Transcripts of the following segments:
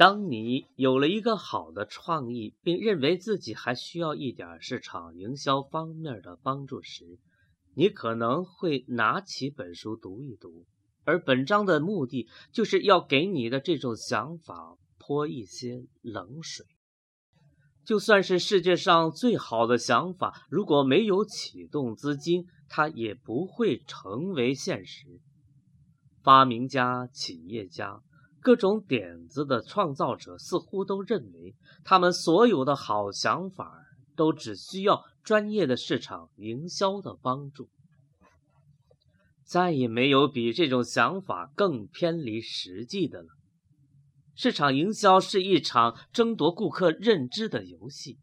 当你有了一个好的创意，并认为自己还需要一点市场营销方面的帮助时，你可能会拿起本书读一读。而本章的目的就是要给你的这种想法泼一些冷水。就算是世界上最好的想法，如果没有启动资金，它也不会成为现实。发明家、企业家。各种点子的创造者似乎都认为，他们所有的好想法都只需要专业的市场营销的帮助。再也没有比这种想法更偏离实际的了。市场营销是一场争夺顾客认知的游戏，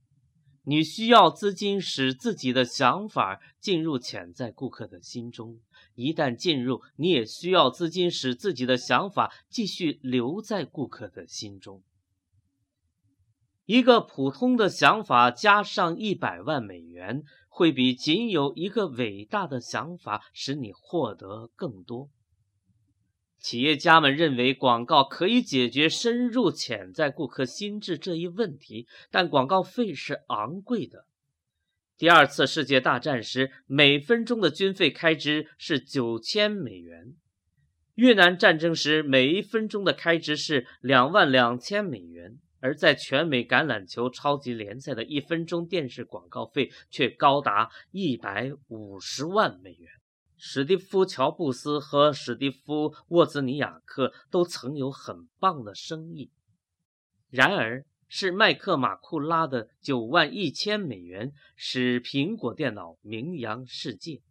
你需要资金使自己的想法进入潜在顾客的心中。一旦进入，你也需要资金使自己的想法继续留在顾客的心中。一个普通的想法加上一百万美元，会比仅有一个伟大的想法使你获得更多。企业家们认为广告可以解决深入潜在顾客心智这一问题，但广告费是昂贵的。第二次世界大战时，每分钟的军费开支是九千美元；越南战争时，每一分钟的开支是两万两千美元。而在全美橄榄球超级联赛的一分钟电视广告费却高达一百五十万美元。史蒂夫·乔布斯和史蒂夫·沃兹尼亚克都曾有很棒的生意，然而。是麦克马库拉的九万一千美元使苹果电脑名扬世界，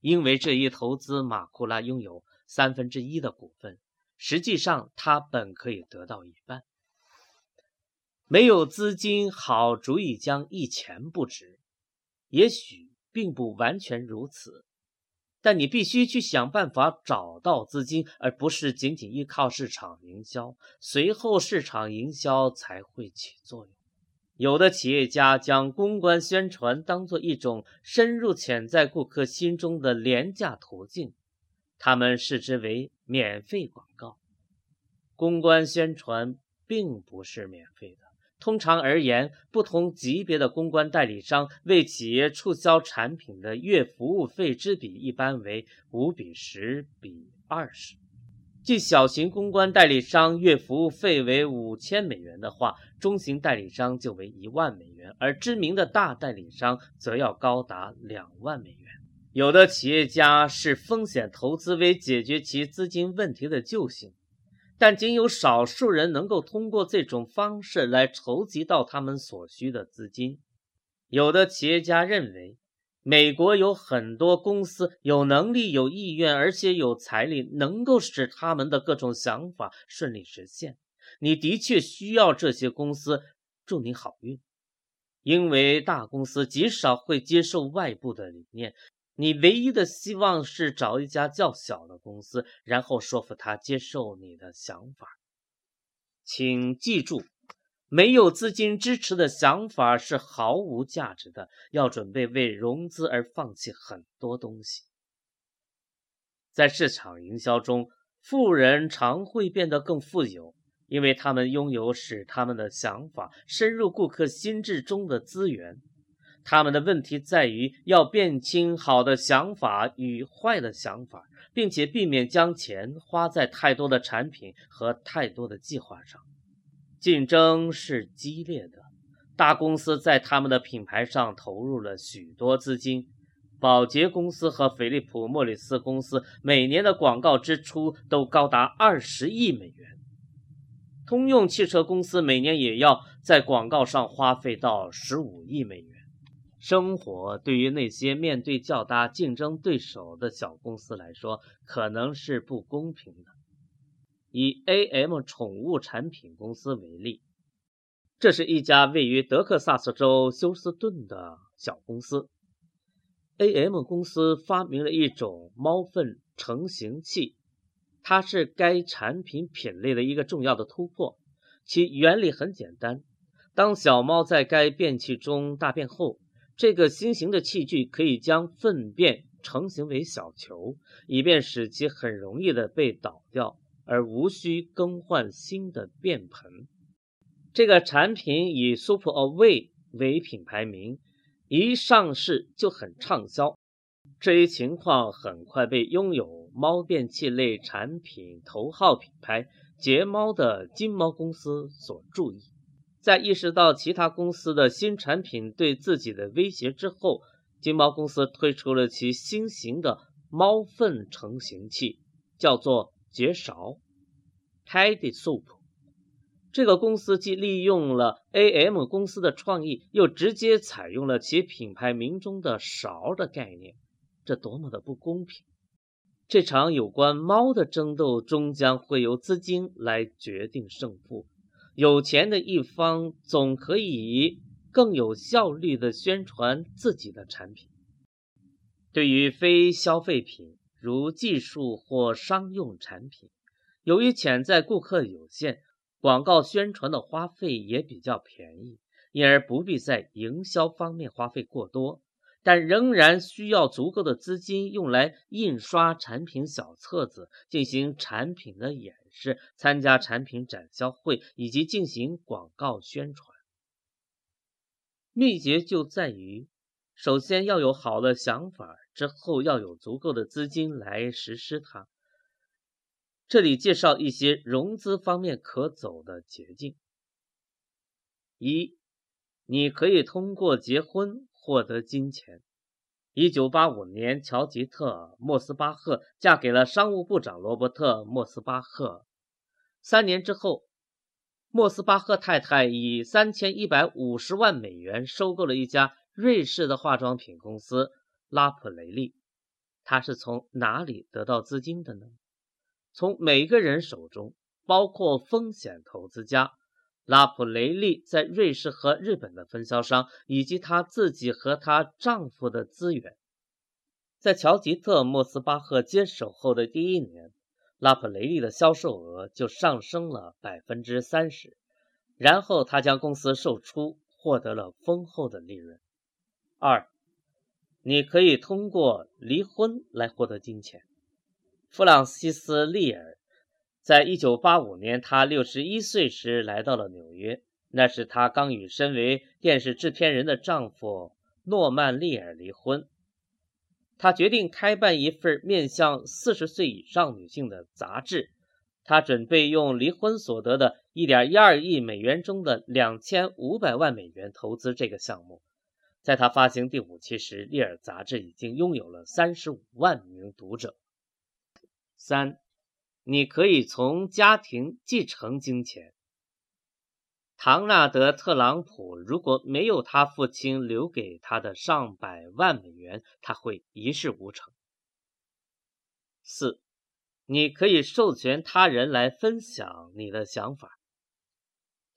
因为这一投资，马库拉拥有三分之一的股份。实际上，他本可以得到一半。没有资金，好主意将一钱不值。也许并不完全如此。但你必须去想办法找到资金，而不是仅仅依靠市场营销。随后，市场营销才会起作用。有的企业家将公关宣传当做一种深入潜在顾客心中的廉价途径，他们视之为免费广告。公关宣传并不是免费的。通常而言，不同级别的公关代理商为企业促销产品的月服务费之比一般为五比十比二十。即小型公关代理商月服务费为五千美元的话，中型代理商就为一万美元，而知名的大代理商则要高达两万美元。有的企业家视风险投资为解决其资金问题的救星。但仅有少数人能够通过这种方式来筹集到他们所需的资金。有的企业家认为，美国有很多公司有能力、有意愿，而且有财力，能够使他们的各种想法顺利实现。你的确需要这些公司，祝你好运，因为大公司极少会接受外部的理念。你唯一的希望是找一家较小的公司，然后说服他接受你的想法。请记住，没有资金支持的想法是毫无价值的。要准备为融资而放弃很多东西。在市场营销中，富人常会变得更富有，因为他们拥有使他们的想法深入顾客心智中的资源。他们的问题在于要辨清好的想法与坏的想法，并且避免将钱花在太多的产品和太多的计划上。竞争是激烈的，大公司在他们的品牌上投入了许多资金。宝洁公司和菲利普·莫里斯公司每年的广告支出都高达二十亿美元。通用汽车公司每年也要在广告上花费到十五亿美元。生活对于那些面对较大竞争对手的小公司来说，可能是不公平的。以 A.M. 宠物产品公司为例，这是一家位于德克萨斯州休斯顿的小公司。A.M. 公司发明了一种猫粪成型器，它是该产品品类的一个重要的突破。其原理很简单：当小猫在该便器中大便后，这个新型的器具可以将粪便成型为小球，以便使其很容易的被倒掉。而无需更换新的便盆。这个产品以 Super Away 为品牌名，一上市就很畅销。这一情况很快被拥有猫便器类产品头号品牌睫猫的金猫公司所注意。在意识到其他公司的新产品对自己的威胁之后，金猫公司推出了其新型的猫粪成型器，叫做。绝勺，Tidy Soup，这个公司既利用了 AM 公司的创意，又直接采用了其品牌名中的勺的概念，这多么的不公平！这场有关猫的争斗终将会由资金来决定胜负，有钱的一方总可以更有效率地宣传自己的产品。对于非消费品。如技术或商用产品，由于潜在顾客有限，广告宣传的花费也比较便宜，因而不必在营销方面花费过多，但仍然需要足够的资金用来印刷产品小册子、进行产品的演示、参加产品展销会以及进行广告宣传。秘诀就在于，首先要有好的想法。之后要有足够的资金来实施它。这里介绍一些融资方面可走的捷径：一，你可以通过结婚获得金钱。一九八五年，乔吉特·莫斯巴赫嫁给了商务部长罗伯特·莫斯巴赫。三年之后，莫斯巴赫太太以三千一百五十万美元收购了一家瑞士的化妆品公司。拉普雷利，他是从哪里得到资金的呢？从每个人手中，包括风险投资家、拉普雷利在瑞士和日本的分销商，以及她自己和她丈夫的资源。在乔吉特·莫斯巴赫接手后的第一年，拉普雷利的销售额就上升了百分之三十，然后他将公司售出，获得了丰厚的利润。二。你可以通过离婚来获得金钱。弗朗西斯·利尔在一九八五年，他六十一岁时来到了纽约。那是他刚与身为电视制片人的丈夫诺曼·利尔离婚。他决定开办一份面向四十岁以上女性的杂志。他准备用离婚所得的一点一二亿美元中的两千五百万美元投资这个项目。在他发行第五期时，《利尔》杂志已经拥有了三十五万名读者。三，你可以从家庭继承金钱。唐纳德·特朗普如果没有他父亲留给他的上百万美元，他会一事无成。四，你可以授权他人来分享你的想法。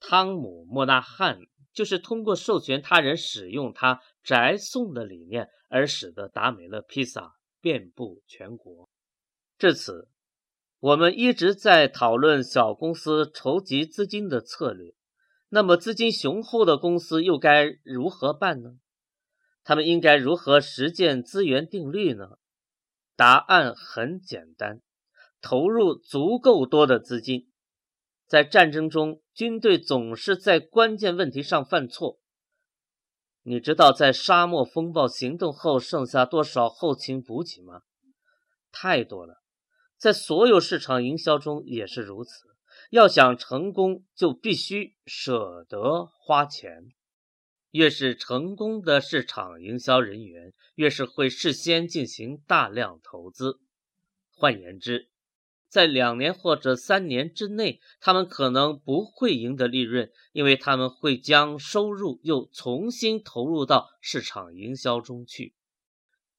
汤姆·莫纳汉。就是通过授权他人使用他宅送的理念，而使得达美乐披萨遍布全国。至此，我们一直在讨论小公司筹集资金的策略。那么，资金雄厚的公司又该如何办呢？他们应该如何实践资源定律呢？答案很简单：投入足够多的资金。在战争中，军队总是在关键问题上犯错。你知道在沙漠风暴行动后剩下多少后勤补给吗？太多了。在所有市场营销中也是如此。要想成功，就必须舍得花钱。越是成功的市场营销人员，越是会事先进行大量投资。换言之，在两年或者三年之内，他们可能不会赢得利润，因为他们会将收入又重新投入到市场营销中去。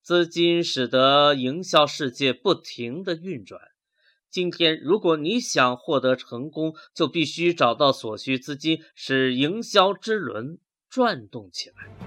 资金使得营销世界不停地运转，今天，如果你想获得成功，就必须找到所需资金，使营销之轮转动起来。